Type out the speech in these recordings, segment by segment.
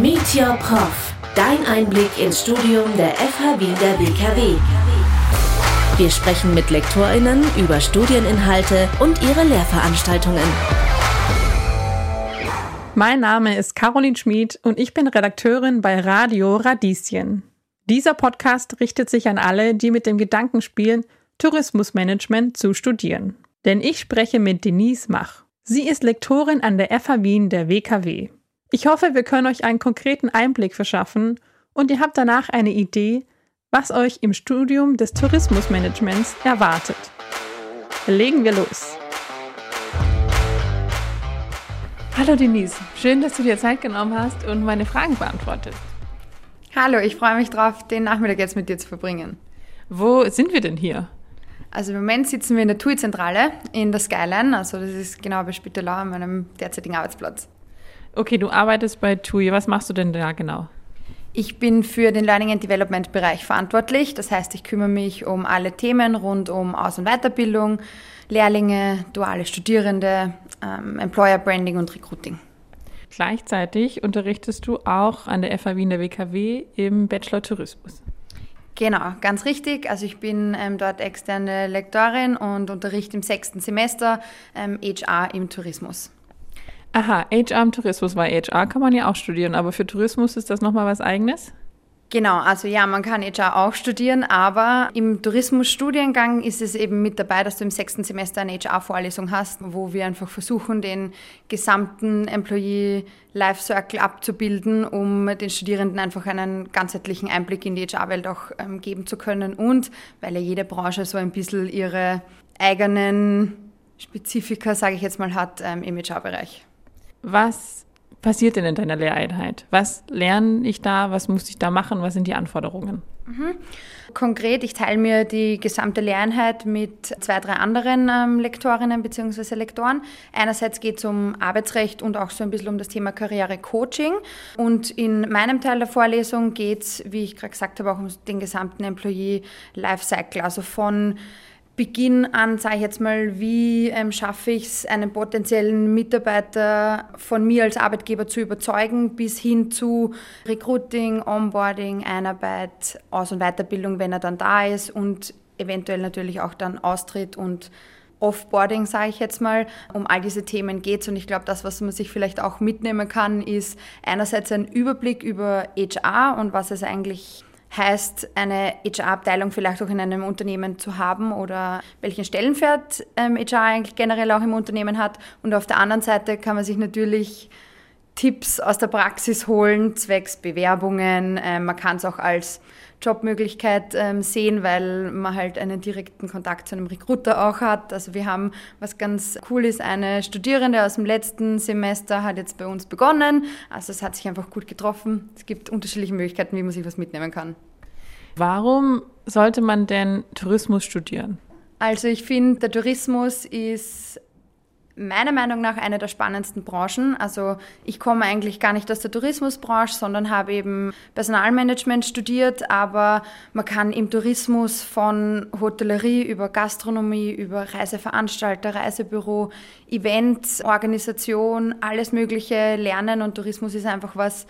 Meet Your Prof. Dein Einblick ins Studium der FH Wien der WKW. Wir sprechen mit LektorInnen über Studieninhalte und ihre Lehrveranstaltungen. Mein Name ist Caroline Schmid und ich bin Redakteurin bei Radio Radieschen. Dieser Podcast richtet sich an alle, die mit dem Gedanken spielen, Tourismusmanagement zu studieren. Denn ich spreche mit Denise Mach. Sie ist Lektorin an der FH Wien der WKW. Ich hoffe, wir können euch einen konkreten Einblick verschaffen und ihr habt danach eine Idee, was euch im Studium des Tourismusmanagements erwartet. Legen wir los. Hallo Denise, schön, dass du dir Zeit genommen hast und meine Fragen beantwortest. Hallo, ich freue mich drauf, den Nachmittag jetzt mit dir zu verbringen. Wo sind wir denn hier? Also im Moment sitzen wir in der TUI-Zentrale in der Skyline, also das ist genau bei Spittelau an meinem derzeitigen Arbeitsplatz. Okay, du arbeitest bei TUI. Was machst du denn da genau? Ich bin für den Learning and Development Bereich verantwortlich. Das heißt, ich kümmere mich um alle Themen rund um Aus- und Weiterbildung, Lehrlinge, duale Studierende, ähm, Employer Branding und Recruiting. Gleichzeitig unterrichtest du auch an der FAW in der WKW im Bachelor Tourismus. Genau, ganz richtig. Also ich bin ähm, dort externe Lektorin und unterrichte im sechsten Semester ähm, HR im Tourismus. Aha, HR im Tourismus, weil HR kann man ja auch studieren, aber für Tourismus ist das nochmal was eigenes? Genau, also ja, man kann HR auch studieren, aber im Tourismusstudiengang ist es eben mit dabei, dass du im sechsten Semester eine HR-Vorlesung hast, wo wir einfach versuchen, den gesamten Employee Life Circle abzubilden, um den Studierenden einfach einen ganzheitlichen Einblick in die HR-Welt auch ähm, geben zu können und weil ja jede Branche so ein bisschen ihre eigenen Spezifika, sage ich jetzt mal, hat ähm, im HR-Bereich. Was passiert denn in deiner Lehreinheit? Was lerne ich da? Was muss ich da machen? Was sind die Anforderungen? Mhm. Konkret, ich teile mir die gesamte Lehreinheit mit zwei, drei anderen ähm, Lektorinnen bzw. Lektoren. Einerseits geht es um Arbeitsrecht und auch so ein bisschen um das Thema Karriere-Coaching. Und in meinem Teil der Vorlesung geht es, wie ich gerade gesagt habe, auch um den gesamten Employee Lifecycle, also von Beginn an, sage ich jetzt mal, wie ähm, schaffe ich es, einen potenziellen Mitarbeiter von mir als Arbeitgeber zu überzeugen, bis hin zu Recruiting, Onboarding, Einarbeit, Aus- und Weiterbildung, wenn er dann da ist und eventuell natürlich auch dann Austritt und Offboarding, sage ich jetzt mal. Um all diese Themen geht es und ich glaube, das, was man sich vielleicht auch mitnehmen kann, ist einerseits ein Überblick über HR und was es eigentlich heißt, eine HR-Abteilung vielleicht auch in einem Unternehmen zu haben oder welchen Stellenwert ähm, HR eigentlich generell auch im Unternehmen hat. Und auf der anderen Seite kann man sich natürlich Tipps aus der Praxis holen, zwecks Bewerbungen. Ähm, man kann es auch als Jobmöglichkeit ähm, sehen, weil man halt einen direkten Kontakt zu einem Recruiter auch hat. Also wir haben, was ganz cool ist, eine Studierende aus dem letzten Semester hat jetzt bei uns begonnen. Also es hat sich einfach gut getroffen. Es gibt unterschiedliche Möglichkeiten, wie man sich was mitnehmen kann. Warum sollte man denn Tourismus studieren? Also ich finde, der Tourismus ist meiner Meinung nach eine der spannendsten Branchen. Also ich komme eigentlich gar nicht aus der Tourismusbranche, sondern habe eben Personalmanagement studiert, aber man kann im Tourismus von Hotellerie über Gastronomie, über Reiseveranstalter, Reisebüro, Events, Organisation, alles Mögliche lernen und Tourismus ist einfach was,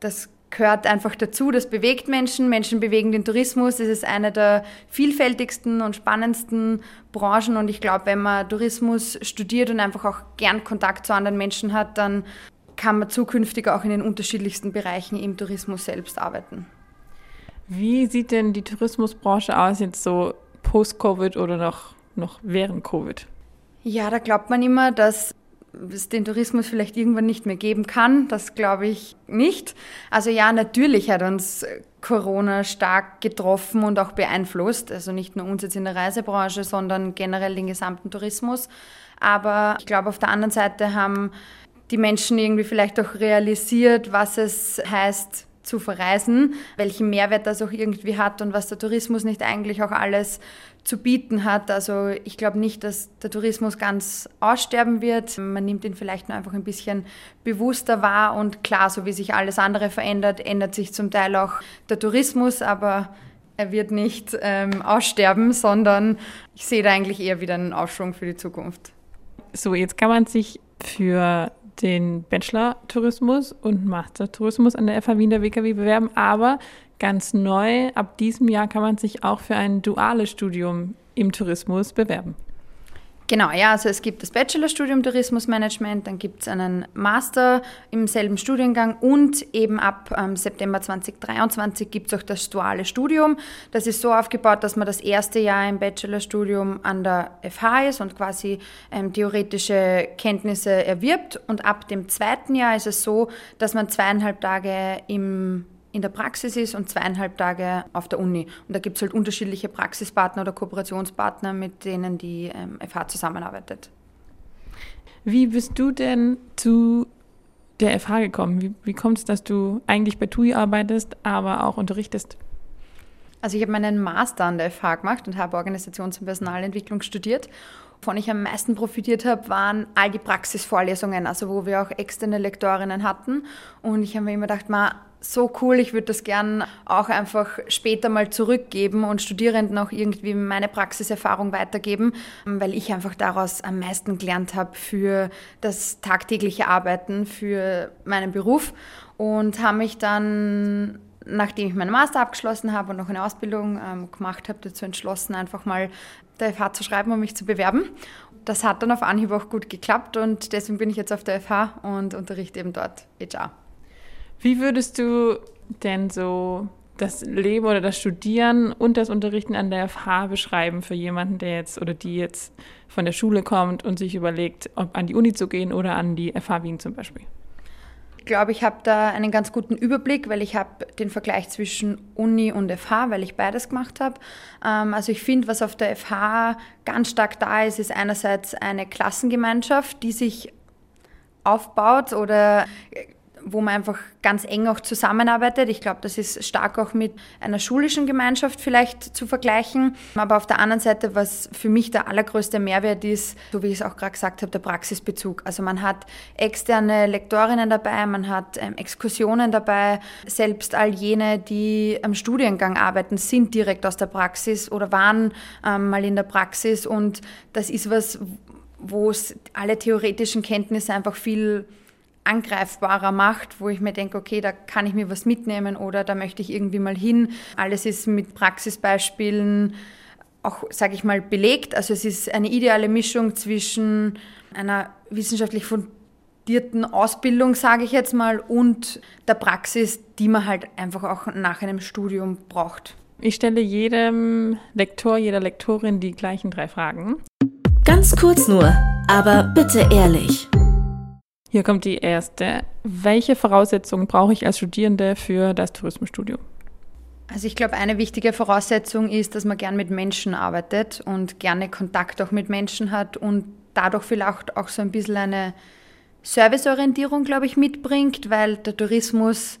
das gehört einfach dazu, das bewegt Menschen, Menschen bewegen den Tourismus, es ist eine der vielfältigsten und spannendsten Branchen und ich glaube, wenn man Tourismus studiert und einfach auch gern Kontakt zu anderen Menschen hat, dann kann man zukünftig auch in den unterschiedlichsten Bereichen im Tourismus selbst arbeiten. Wie sieht denn die Tourismusbranche aus jetzt so post-Covid oder noch, noch während Covid? Ja, da glaubt man immer, dass es den Tourismus vielleicht irgendwann nicht mehr geben kann. Das glaube ich nicht. Also ja, natürlich hat uns Corona stark getroffen und auch beeinflusst. Also nicht nur uns jetzt in der Reisebranche, sondern generell den gesamten Tourismus. Aber ich glaube, auf der anderen Seite haben die Menschen irgendwie vielleicht auch realisiert, was es heißt, zu verreisen, welchen Mehrwert das auch irgendwie hat und was der Tourismus nicht eigentlich auch alles zu bieten hat. Also ich glaube nicht, dass der Tourismus ganz aussterben wird. Man nimmt ihn vielleicht nur einfach ein bisschen bewusster wahr und klar, so wie sich alles andere verändert, ändert sich zum Teil auch der Tourismus, aber er wird nicht ähm, aussterben, sondern ich sehe da eigentlich eher wieder einen Aufschwung für die Zukunft. So, jetzt kann man sich für den Bachelor Tourismus und Master Tourismus an der FH Wien der WKW bewerben, aber ganz neu, ab diesem Jahr kann man sich auch für ein duales Studium im Tourismus bewerben. Genau, ja, also es gibt das Bachelorstudium Tourismusmanagement, dann gibt es einen Master im selben Studiengang und eben ab ähm, September 2023 gibt es auch das duale Studium. Das ist so aufgebaut, dass man das erste Jahr im Bachelorstudium an der FH ist und quasi ähm, theoretische Kenntnisse erwirbt und ab dem zweiten Jahr ist es so, dass man zweieinhalb Tage im in der Praxis ist und zweieinhalb Tage auf der Uni. Und da gibt es halt unterschiedliche Praxispartner oder Kooperationspartner, mit denen die ähm, FH zusammenarbeitet. Wie bist du denn zu der FH gekommen? Wie, wie kommt es, dass du eigentlich bei TUI arbeitest, aber auch unterrichtest? Also ich habe meinen Master an der FH gemacht und habe Organisations- und Personalentwicklung studiert. Wovon ich am meisten profitiert habe, waren all die Praxisvorlesungen, also wo wir auch externe Lektorinnen hatten. Und ich habe mir immer gedacht, ma, so cool, ich würde das gern auch einfach später mal zurückgeben und Studierenden auch irgendwie meine Praxiserfahrung weitergeben, weil ich einfach daraus am meisten gelernt habe für das tagtägliche Arbeiten, für meinen Beruf und habe mich dann nachdem ich meinen Master abgeschlossen habe und noch eine Ausbildung ähm, gemacht habe, dazu entschlossen, einfach mal der FH zu schreiben und mich zu bewerben. Das hat dann auf Anhieb auch gut geklappt und deswegen bin ich jetzt auf der FH und unterrichte eben dort HR. Wie würdest du denn so das Leben oder das Studieren und das Unterrichten an der FH beschreiben für jemanden, der jetzt oder die jetzt von der Schule kommt und sich überlegt, ob an die Uni zu gehen oder an die FH Wien zum Beispiel? Ich glaube, ich habe da einen ganz guten Überblick, weil ich habe den Vergleich zwischen Uni und FH, weil ich beides gemacht habe. Ähm, also ich finde, was auf der FH ganz stark da ist, ist einerseits eine Klassengemeinschaft, die sich aufbaut oder wo man einfach ganz eng auch zusammenarbeitet. Ich glaube, das ist stark auch mit einer schulischen Gemeinschaft vielleicht zu vergleichen. Aber auf der anderen Seite, was für mich der allergrößte Mehrwert ist, so wie ich es auch gerade gesagt habe, der Praxisbezug. Also man hat externe Lektorinnen dabei, man hat ähm, Exkursionen dabei. Selbst all jene, die am Studiengang arbeiten, sind direkt aus der Praxis oder waren ähm, mal in der Praxis. Und das ist was, wo es alle theoretischen Kenntnisse einfach viel angreifbarer macht, wo ich mir denke, okay, da kann ich mir was mitnehmen oder da möchte ich irgendwie mal hin. Alles ist mit Praxisbeispielen auch, sage ich mal, belegt. Also es ist eine ideale Mischung zwischen einer wissenschaftlich fundierten Ausbildung, sage ich jetzt mal, und der Praxis, die man halt einfach auch nach einem Studium braucht. Ich stelle jedem Lektor, jeder Lektorin die gleichen drei Fragen. Ganz kurz nur, aber bitte ehrlich. Hier kommt die erste. Welche Voraussetzungen brauche ich als Studierende für das Tourismusstudium? Also ich glaube, eine wichtige Voraussetzung ist, dass man gern mit Menschen arbeitet und gerne Kontakt auch mit Menschen hat und dadurch vielleicht auch so ein bisschen eine Serviceorientierung, glaube ich, mitbringt, weil der Tourismus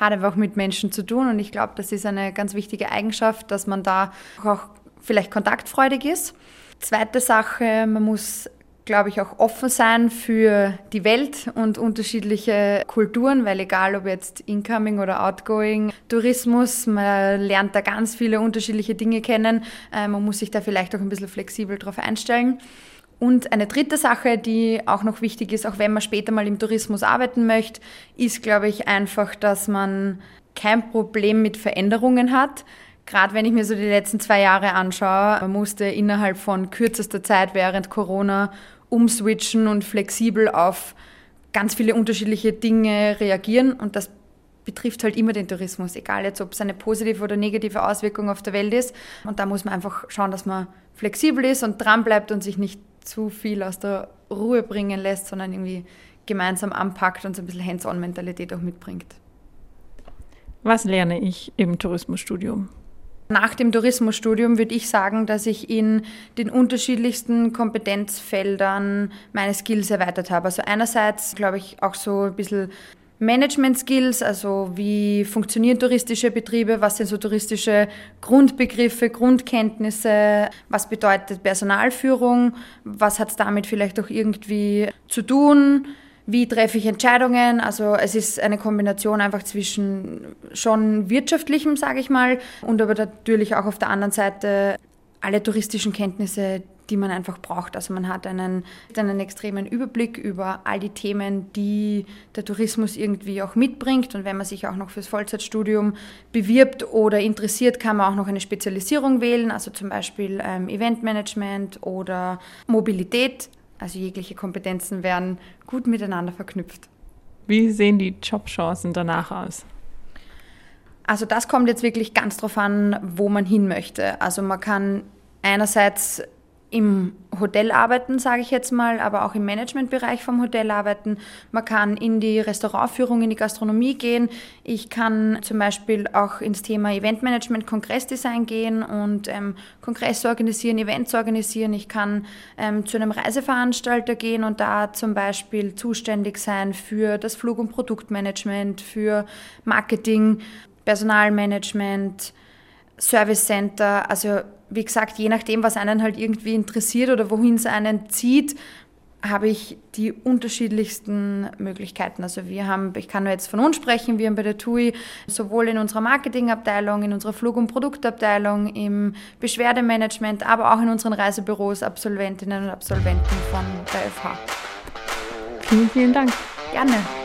hat einfach mit Menschen zu tun und ich glaube, das ist eine ganz wichtige Eigenschaft, dass man da auch vielleicht kontaktfreudig ist. Zweite Sache, man muss glaube ich, auch offen sein für die Welt und unterschiedliche Kulturen, weil egal ob jetzt Incoming oder Outgoing Tourismus, man lernt da ganz viele unterschiedliche Dinge kennen. Äh, man muss sich da vielleicht auch ein bisschen flexibel drauf einstellen. Und eine dritte Sache, die auch noch wichtig ist, auch wenn man später mal im Tourismus arbeiten möchte, ist, glaube ich, einfach, dass man kein Problem mit Veränderungen hat. Gerade wenn ich mir so die letzten zwei Jahre anschaue, man musste innerhalb von kürzester Zeit während Corona umswitchen und flexibel auf ganz viele unterschiedliche Dinge reagieren und das betrifft halt immer den Tourismus, egal jetzt, ob es eine positive oder negative Auswirkung auf der Welt ist. Und da muss man einfach schauen, dass man flexibel ist und dran bleibt und sich nicht zu viel aus der Ruhe bringen lässt, sondern irgendwie gemeinsam anpackt und so ein bisschen Hands-on-Mentalität auch mitbringt. Was lerne ich im Tourismusstudium? Nach dem Tourismusstudium würde ich sagen, dass ich in den unterschiedlichsten Kompetenzfeldern meine Skills erweitert habe. Also einerseits glaube ich auch so ein bisschen Management-Skills, also wie funktionieren touristische Betriebe, was sind so touristische Grundbegriffe, Grundkenntnisse, was bedeutet Personalführung, was hat es damit vielleicht auch irgendwie zu tun, wie treffe ich Entscheidungen. Also es ist eine Kombination einfach zwischen schon wirtschaftlichem, sage ich mal, und aber natürlich auch auf der anderen Seite alle touristischen Kenntnisse, die man einfach braucht. Also man hat einen, einen extremen Überblick über all die Themen, die der Tourismus irgendwie auch mitbringt. Und wenn man sich auch noch fürs Vollzeitstudium bewirbt oder interessiert, kann man auch noch eine Spezialisierung wählen, also zum Beispiel ähm, Eventmanagement oder Mobilität. Also jegliche Kompetenzen werden gut miteinander verknüpft. Wie sehen die Jobchancen danach aus? Also das kommt jetzt wirklich ganz drauf an, wo man hin möchte. Also man kann einerseits im Hotel arbeiten, sage ich jetzt mal, aber auch im Managementbereich vom Hotel arbeiten. Man kann in die Restaurantführung, in die Gastronomie gehen. Ich kann zum Beispiel auch ins Thema Eventmanagement, Kongressdesign gehen und ähm, Kongresse organisieren, Events organisieren. Ich kann ähm, zu einem Reiseveranstalter gehen und da zum Beispiel zuständig sein für das Flug- und Produktmanagement, für Marketing, Personalmanagement, Service Center. Also wie gesagt, je nachdem, was einen halt irgendwie interessiert oder wohin es einen zieht, habe ich die unterschiedlichsten Möglichkeiten. Also wir haben, ich kann nur jetzt von uns sprechen, wir haben bei der TUI sowohl in unserer Marketingabteilung, in unserer Flug- und Produktabteilung, im Beschwerdemanagement, aber auch in unseren Reisebüros Absolventinnen und Absolventen von der FH. Vielen, vielen Dank. Gerne.